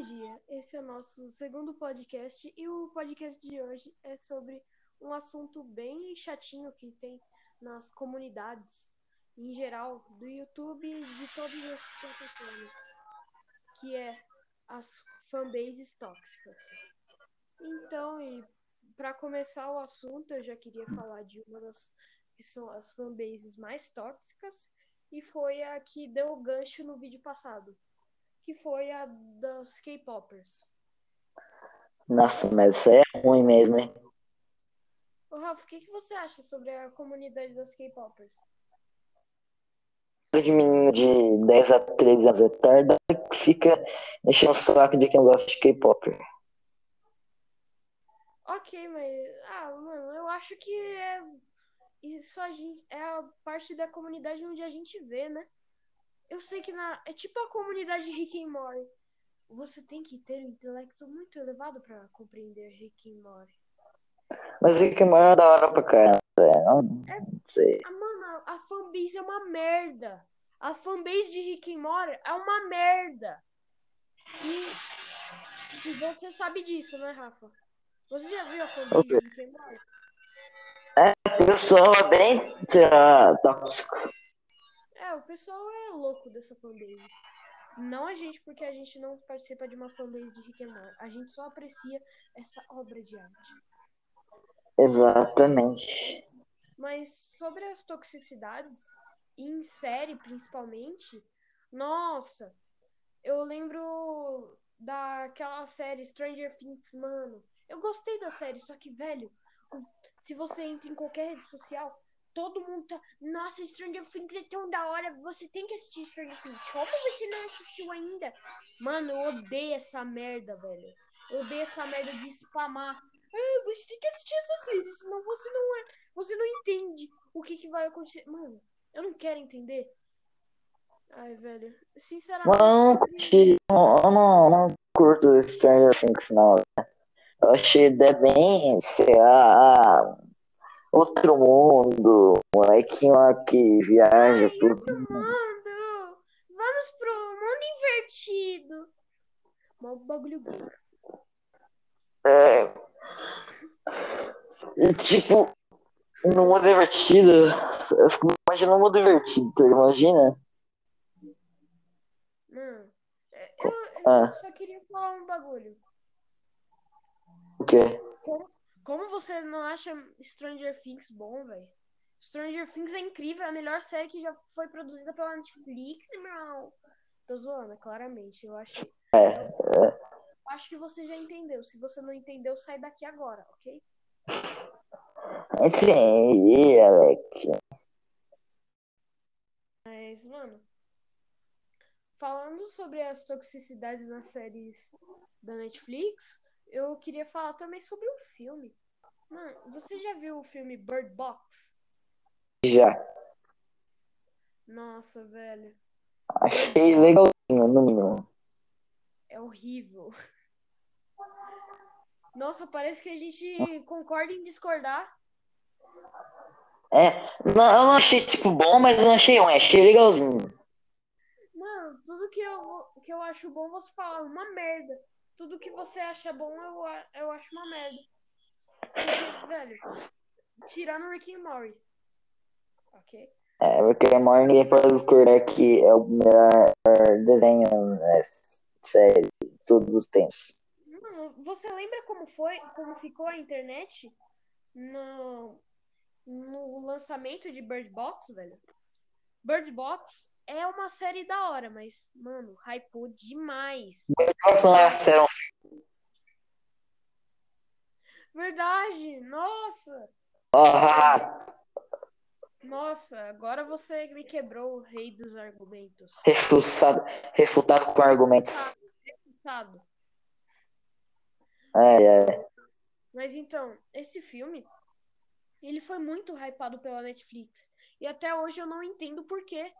Bom dia, esse é o nosso segundo podcast e o podcast de hoje é sobre um assunto bem chatinho que tem nas comunidades em geral do YouTube e de todas as plataformas, que é as fanbases tóxicas. Então, e para começar o assunto, eu já queria falar de uma das que são as fanbases mais tóxicas e foi a que deu o gancho no vídeo passado, que foi a das K-popers. Nossa, mas isso é ruim mesmo, hein? Ô, Rafa, o que, que você acha sobre a comunidade das K-popers? De menino de 10 a 13 anos retarda que fica enchendo o saco de quem gosta de K-pop. Ok, mas. Ah, mano, eu acho que é. Isso a gente, é a parte da comunidade onde a gente vê, né? Eu sei que na, é tipo a comunidade de Rick and Morty. Você tem que ter um intelecto muito elevado para compreender Rick and Morty. Mas Rick and Morty é da hora pra caramba. né? Não, não sei. Ah, mano, a fanbase é uma merda. A fanbase de Rick and Morty é uma merda. E, você sabe disso, né, Rafa? Você já viu a fanbase de Rick and Morty? O pessoal é bem tóxico. É, o pessoal é louco dessa fanbase. Não a gente, porque a gente não participa de uma fanbase de Rick and Morty. A gente só aprecia essa obra de arte. Exatamente. Mas sobre as toxicidades, em série principalmente, nossa, eu lembro daquela série Stranger Things, mano. Eu gostei da série, só que, velho, se você entra em qualquer rede social, todo mundo tá. Nossa, Stranger Things é tão da hora, você tem que assistir Stranger Things. Como você não assistiu ainda? Mano, eu odeio essa merda, velho. Eu odeio essa merda de spamar. Ah, você tem que assistir essa série, senão você não é. Você não entende o que, que vai acontecer. Mano, eu não quero entender. Ai, velho. Sinceramente. Não, eu não, não curto Stranger Things, não. né? Eu achei bem, sei lá, outro mundo, molequinho lá que viaja, Ai, tudo. outro mundo! Vamos pro mundo invertido! Mó bagulho bom. É. E tipo, no mundo divertido, eu fico imaginando um mundo divertido, tu imagina? Mano, é, eu, eu Ah. só queria falar um bagulho. O quê? Como, como você não acha Stranger Things bom, velho? Stranger Things é incrível, é a melhor série que já foi produzida pela Netflix, irmão. Tô zoando, claramente. Eu acho, É, acho que você já entendeu. Se você não entendeu, sai daqui agora, ok? entendi, Alex. Mas, mano, falando sobre as toxicidades nas séries da Netflix, eu queria falar também sobre o filme. Mano, você já viu o filme Bird Box? Já. Nossa, velho, Achei legalzinho, no mínimo. é horrível. Nossa, parece que a gente concorda em discordar. É, não, eu não achei, tipo, bom, mas eu não achei ruim, achei legalzinho. Mano, tudo que eu, que eu acho bom, você fala uma merda. Tudo que você acha bom, eu, eu acho uma merda. Porque, velho, tirando o Rick and Morty. Ok? É, porque Morning ninguém pode discordar que é o melhor desenho, né, série, todos os tempos. Mano, você lembra como foi, como ficou a internet no, no lançamento de Bird Box, velho? Bird Box é uma série da hora, mas, mano, hypou demais. Não é sério, Verdade, nossa! ah, Nossa, agora você me quebrou o rei dos argumentos. refutado, refutado com argumentos. Refutado. É, é. Mas então, esse filme, ele foi muito hypado pela Netflix. E até hoje eu não entendo por quê.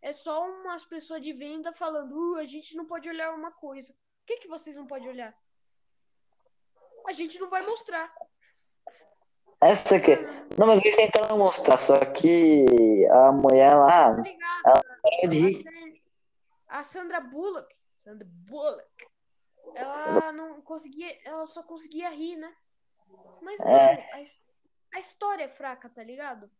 É só umas pessoas de venda falando, uh, a gente não pode olhar uma coisa. O que, que vocês não podem olhar? A gente não vai mostrar. Essa aqui. Não, mas eles tentaram mostrar, só que a mulher lá. Obrigada. é de A rir. A Sandra Bullock. Sandra Bullock. ela não conseguia. Ela só conseguia rir, né? Mas, É. a, a história é fraca, tá ligado?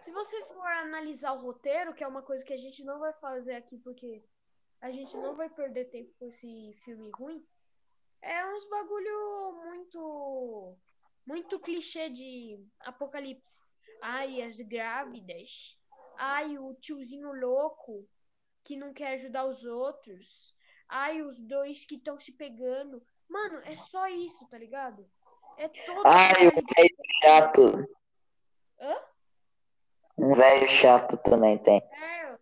Se você for analisar o roteiro, que é uma coisa que a gente não vai fazer aqui porque a gente não vai perder tempo com esse filme ruim, é uns bagulho muito. Muito clichê de apocalipse. Ai, as grávidas. Ai, o tiozinho louco que não quer ajudar os outros. Ai, os dois que estão se pegando. Mano, é só isso, tá ligado? É todo Ai, o velho chato. Hã? Um velho chato também tem. É.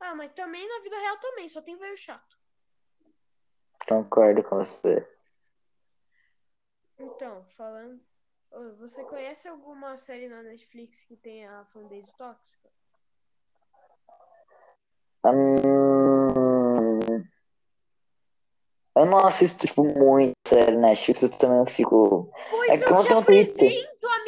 Ah, mas também na vida real também, só tem velho chato. Concordo com você. Então, falando. Você conhece alguma série na Netflix que tenha fanbase tóxica? Hum, eu não assisto, tipo, muito série Netflix, eu também fico. Pois É eu te apresento, amigo!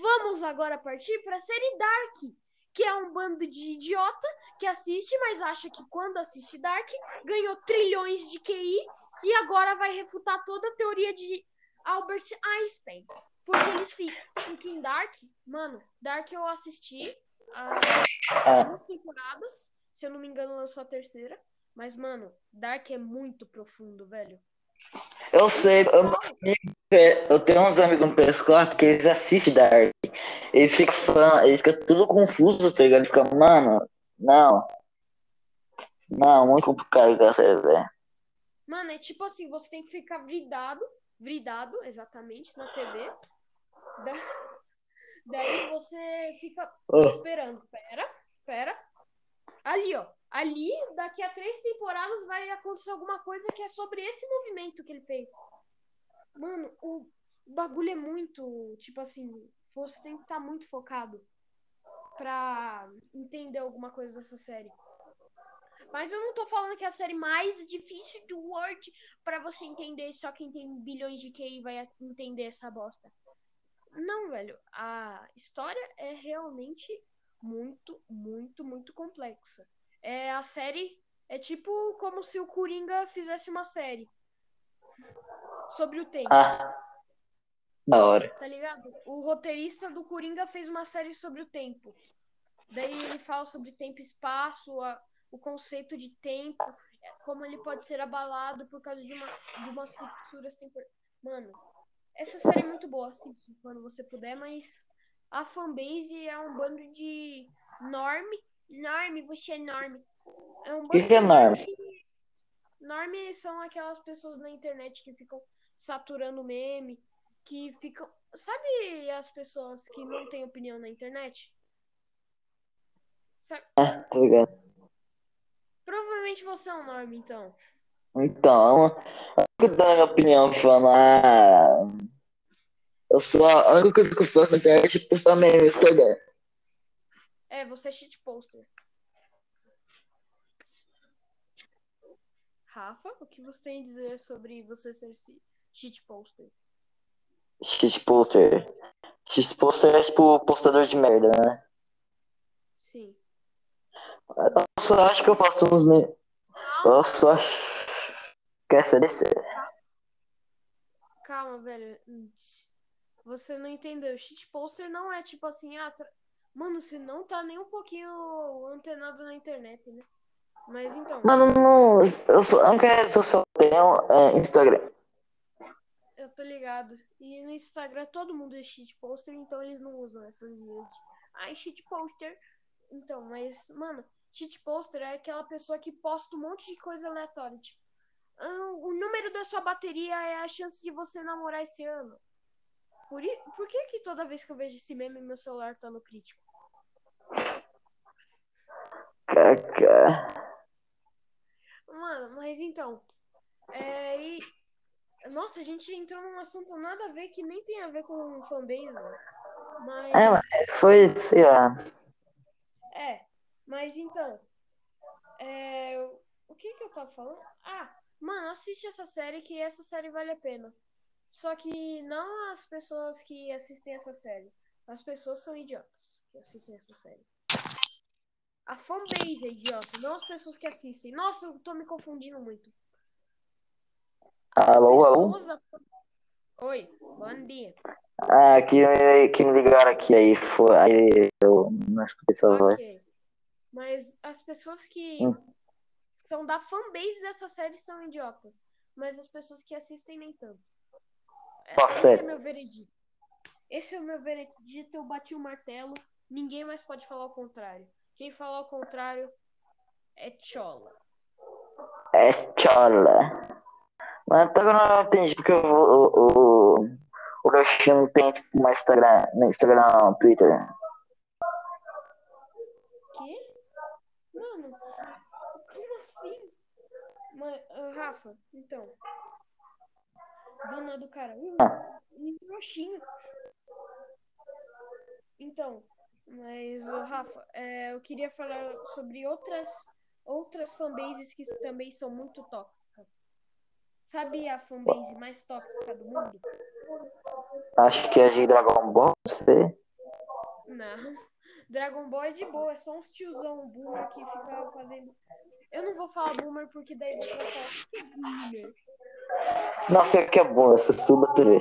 Vamos agora partir pra série Dark, que é um bando de idiota que assiste, mas acha que quando assiste Dark ganhou trilhões de QI e agora vai refutar toda a teoria de Albert Einstein. Porque eles fi- ficam em Dark. Mano, Dark eu assisti as Ah, duas temporadas. Se eu não me engano, lançou a terceira. Mas, mano, Dark é muito profundo, velho. eu sei, eu, Pessoal, eu tenho uns amigos no PS4 que eles assistem Dark. Eles ficam fã, eles ficam tudo confuso, tá ligado? Eles ficam, mano, não. Não, muito complicado com essa velho. Mano, é tipo assim, você tem que ficar vidado, vidado, exatamente, na TV. Da- Daí você fica Oh. esperando. Pera, pera. Ali, ó. Ali, daqui a três temporadas vai acontecer alguma coisa que é sobre esse movimento que ele fez. Mano, o bagulho é muito, tipo assim, você tem que estar muito focado pra entender alguma coisa dessa série. Mas eu não tô falando que é a série mais difícil do Word pra você entender, só quem tem bilhões de QI vai entender essa bosta. Não, velho. A história é realmente muito, muito, muito complexa. É a série é tipo como se o Coringa fizesse uma série sobre o tempo, Ah, da hora. tá ligado? O roteirista do Coringa fez uma série sobre o tempo. Daí ele fala sobre tempo e espaço, a- o conceito de tempo, como ele pode ser abalado por causa de, uma, de umas fissuras temporais. Mano, essa série é muito boa, assiste quando você puder, mas a fanbase é um bando de norme. Norme, você é norme. É um que bando que é norme? Norme são aquelas pessoas na internet que ficam saturando meme, que ficam. Sabe as pessoas que não têm opinião na internet? Sabe? Tá ligado? Provavelmente você é um norme, então. Então, eu fico dando a minha opinião, falando, ah, eu só, a única coisa que eu faço na internet é postar meme no Instagram. É, você é shit poster. Rafa, o que você tem a dizer sobre você ser si- shit poster? Shitposter. Shitposter é tipo postador de merda, né? Sim. Eu só acho que eu posto uns memes. Eu só acho que essa DC. Calma, velho. Você não entendeu. Shit poster não é tipo assim, ah, tra- mano, você não tá nem um pouquinho antenado na internet, né? Mas então, Mano, não, eu só, a única rede social eu tenho é Instagram. Eu tô ligado. E no Instagram todo mundo é shit poster, então eles não usam essas vezes. Ai, poster. Então, mas, mano, shit poster é aquela pessoa que posta um monte de coisa aleatória. Tipo, ah, o número da sua bateria é a chance de você namorar esse ano. Por, i- por que que toda vez que eu vejo esse meme, meu celular tá no crítico? Caca. Mano, mas então. É, e... Nossa, a gente entrou num assunto nada a ver que nem tem a ver com fanbase, né? Mas. É, mas foi, sei lá. É, mas então. É, o que que eu tava falando? Ah, mano, assiste essa série que essa série vale a pena. Só que não as pessoas que assistem essa série. As pessoas são idiotas que assistem essa série. A fanbase é idiota, não as pessoas que assistem. Nossa, eu tô me confundindo muito. Alô, alô? Oi, bom dia. Ah, que, que me ligaram aqui aí, foi, aí eu não escutei sua Ok. voz. Mas as pessoas que Hum. são da fanbase dessa série são idiotas. Mas as pessoas que assistem nem tanto. É, Qual Esse série? é meu veredito. Esse é o meu veredito, eu bati o martelo. Ninguém mais pode falar o contrário. Quem falar o contrário é chola. É chola. Mas agora eu não entendi porque o, o, o, o Roxinho não tem tipo uma Instagram, no Instagram não, Twitter. Quê? Mano, como assim? Mas, ah, Rafa, então. Dona do cara. Uh, um roxinho. Então, mas, ô, Rafa, é, eu queria falar sobre outras, outras fanbases que também são muito tóxicas. Sabe a fanbase mais tóxica do mundo? Acho que é de Dragon Ball, não sei. Não. Dragon Ball é de boa, é só uns tiozão boomer que fica fazendo. Eu não vou falar boomer porque daí você vai falar que é boomer. Não sei o que é sou suba TV.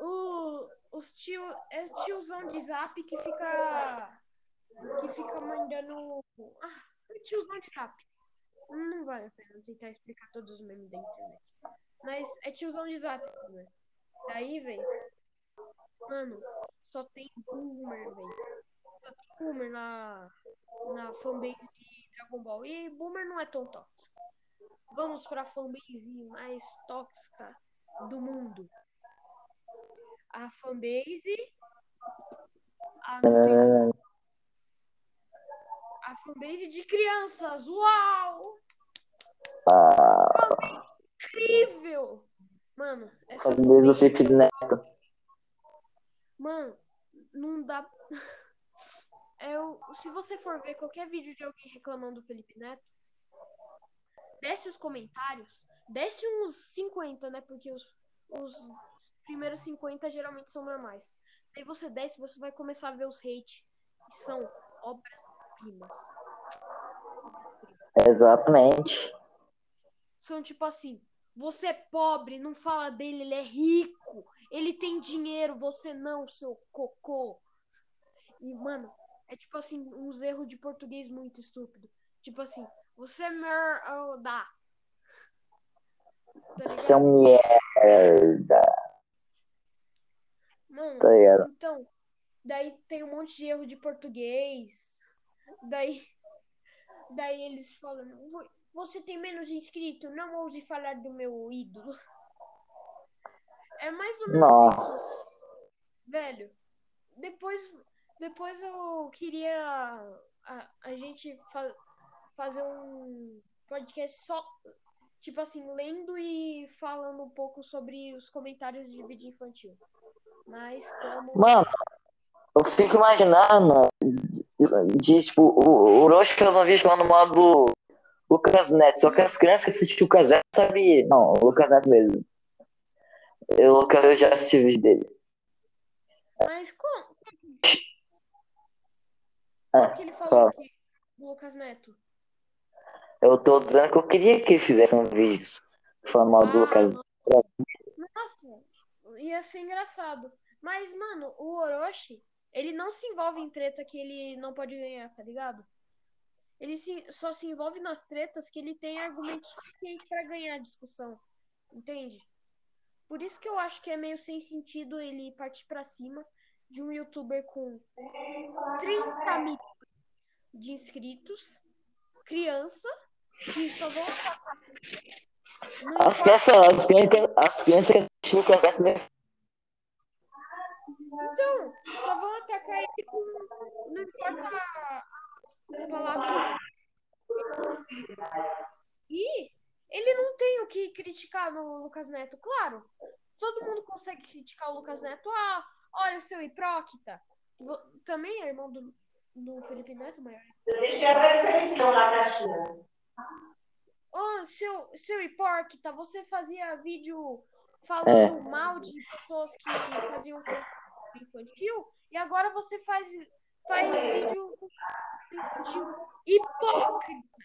O, os tio, é tiozão de zap que fica. que fica mandando. Ah, é tiozão de zap. Não vale a pena tentar explicar todos os memes da internet. Mas é tiozão de zap, né? Daí, velho. Mano, só tem boomer, velho. Só tem boomer na, na fanbase de Dragon Ball. E boomer não é tão tóxico. Vamos pra fanbase mais tóxica do mundo. A fanbase. Ah, não tem. A fanbase de crianças. Uau! Ah, Incrível! Mano, essa fanbase. Felipe Neto. Mano, não dá. Eu, se você for ver qualquer vídeo de alguém reclamando do Felipe Neto, desce os comentários, desce uns 50, né? Porque os, os primeiros 50 geralmente são normais. Daí você desce, você vai começar a ver os hate, que são Exatamente. São tipo assim: você é pobre, não fala dele, ele é rico, ele tem dinheiro, você não, seu cocô. E, mano, é tipo assim, uns erros de português muito estúpido. Tipo assim, você é merda. Tá Você é um merda, Mano, tá então, daí tem um monte de erro de português. Daí, daí eles falam, "Vo- você tem menos inscrito, não ouse falar do meu ídolo. É mais ou menos isso. Nossa. Velho, depois, depois eu queria a, a gente fa- fazer um podcast só, tipo assim, lendo e falando um pouco sobre os comentários de vídeo infantil. Mas como. Mano, eu fico imaginando de, tipo, o, o Orochi fez um vídeo falando mal do Lucas Neto, só que as crianças que assistiam o Lucas Neto sabem. Não, o Lucas Neto mesmo. Eu, o Lucas, eu já assisti o vídeo dele. Mas como, Ah, que ele falou fala. que o Lucas Neto? Eu tô dizendo que eu queria que ele fizesse um vídeo falando mal do Lucas Ah, Nossa, ia ser engraçado. Mas, mano, o Orochi, ele não se envolve em treta que ele não pode ganhar, tá ligado? Ele se- só se envolve nas tretas que ele tem argumentos suficientes pra ganhar a discussão. Entende? Por isso que eu acho que é meio sem sentido ele partir pra cima de um youtuber com 30 milhões de inscritos, criança, que só vão. As crianças, as crianças, as crianças que o Lucas Neto nesse Então, só vão atacar ele com. Não importa a palavra. E ele não tem o que criticar no Lucas Neto, claro. Todo mundo consegue criticar o Lucas Neto. Ah, olha, seu hipócrita. Também é irmão do, do Felipe Neto, maior. Deixei a restrição na caixinha. Ô, seu, seu hipócrita, você fazia vídeo falando É. mal de pessoas que faziam infantil e agora você faz, faz vídeo infantil hipócrita.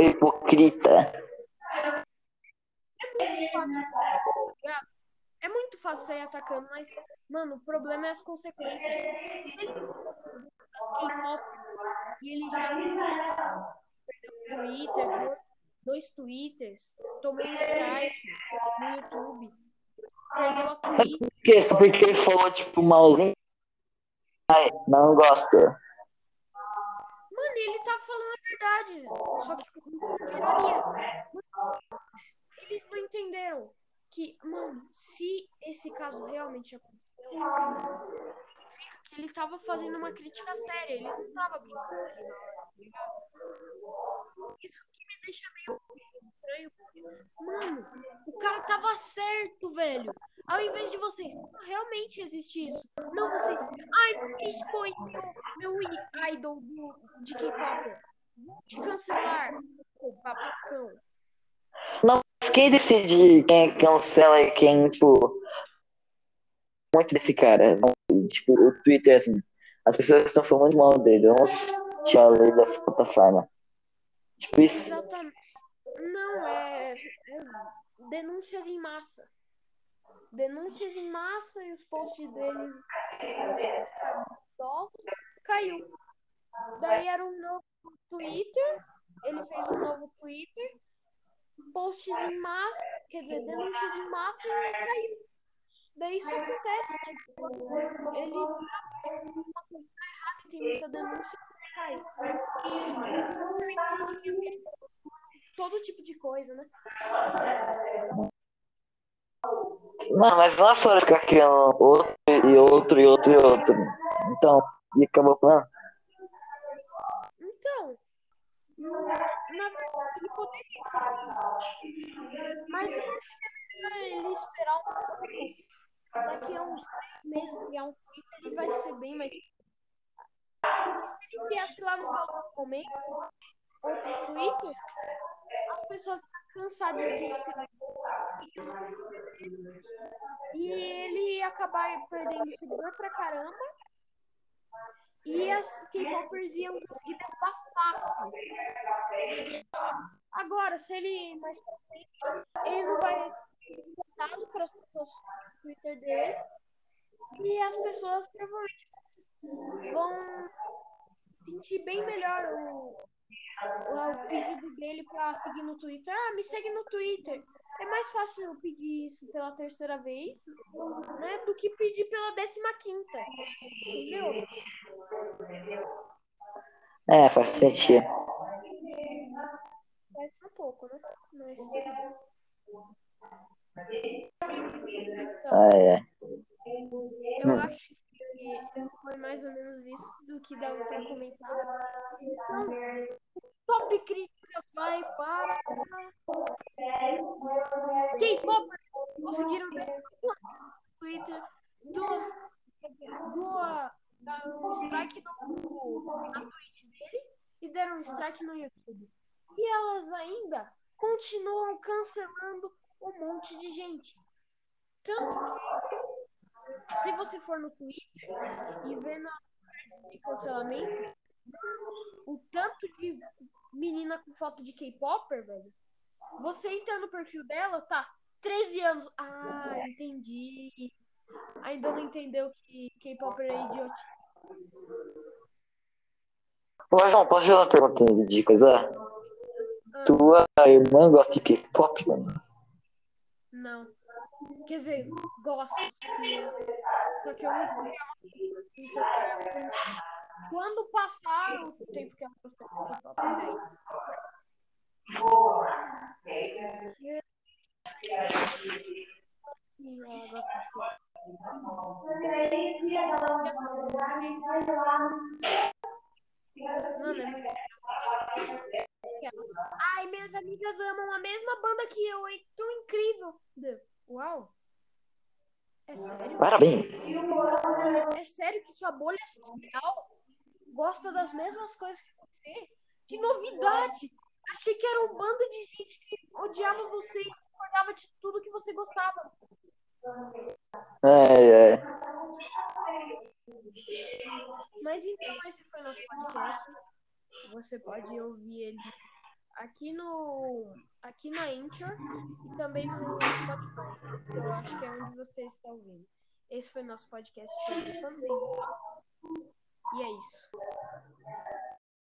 hipocrita. fácil, tá? É muito fácil sair atacando, mas, mano, o problema é as consequências. E ele já perdeu o Twitter, dois Twitters, tomou um strike no YouTube, perdeu a Twitter. Por quê? Só porque falou, tipo, malzinho? Ai, não gosto. Mano, ele tá falando a verdade, só que com ironia. Eles não entenderam que, mano, se esse caso realmente aconteceu, ele tava fazendo uma crítica séria, ele não tava brincando? Isso que me deixa meio estranho, porque, mano, o cara tava certo, velho. Ao invés de vocês, realmente existe isso. Não vocês, ai, expôs meu, meu idol do, de K-pop. Vou te cancelar, ô babacão. Não, mas quem decide quem cancela e quem, tipo. Muito desse cara. Tipo, o Twitter, assim. As pessoas estão falando mal dele. Vamos tirar ele dessa plataforma. Tipo isso. Exatamente. Não, é, é denúncias em massa. Denúncias em massa e os posts deles caiu. Daí era um novo Twitter. Ele fez um novo Twitter. Posts em massa, quer dizer, denúncias em massa e caiu. Daí isso acontece, tipo, ele tá uma coisa errada e tem muita denúncia cai. Todo tipo de coisa, né? Não, mas é só ficar criando outro e outro e outro e outro. Então, e acabou com Então, na verdade, ele poderia. Mas eu acho que é ele esperar um pouco. Daqui a uns três meses criar um Twitter e vai ser bem mais. Se ele criasse lá no calor momento, outros Twitter, as pessoas iam cansar de se inscrever. E ele ia acabar perdendo seguidor pra caramba. E as K-popers iam conseguir derrubar fácil. Agora, se ele mais pra frente, ele não vai voltado para as pessoas no Twitter dele. E as pessoas provavelmente vão sentir bem melhor o, o, o pedido dele para seguir no Twitter. Ah, me segue no Twitter. É mais fácil pedir isso pela terceira vez, né, do que pedir pela décima quinta. Entendeu? É, faz sentido. Faz um pouco, né? Mas Ah, é. eu acho que foi mais ou menos isso do que dava pra comentar. Então, top críticas vai para K-pop conseguiram no Twitter, duas deram um strike no, na Twitch dele e deram um strike no YouTube. E elas ainda continuam cancelando um monte de gente. Tanto que, se você for no Twitter e ver na de cancelamento, o tanto de menina com foto de K-Popper, velho, você entra no perfil dela, tá 13 anos. Ah, entendi. Ainda não entendeu que K-Popper é idiotice. Ô, João, posso fazer uma pergunta de coisa? Tua irmã gosta de K-pop, mano? Não. Quer dizer, gosto. Só que, só que eu não então, Quando passar o tempo que ela gostou de K-pop, Ai, minhas amigas amam a mesma banda que eu, hein? Tão incrível. Uau. É sério? Parabéns. É sério que sua bolha social gosta das mesmas coisas que você? Que novidade! Achei que era um bando de gente que odiava você e discordava de tudo que você gostava. É, é. Mas então, esse foi nosso podcast. Você pode ouvir ele aqui no aqui na Anchor e também no Spotify. que Eu acho que é onde você está ouvindo. Esse foi nosso podcast sobre fanbase. E é isso.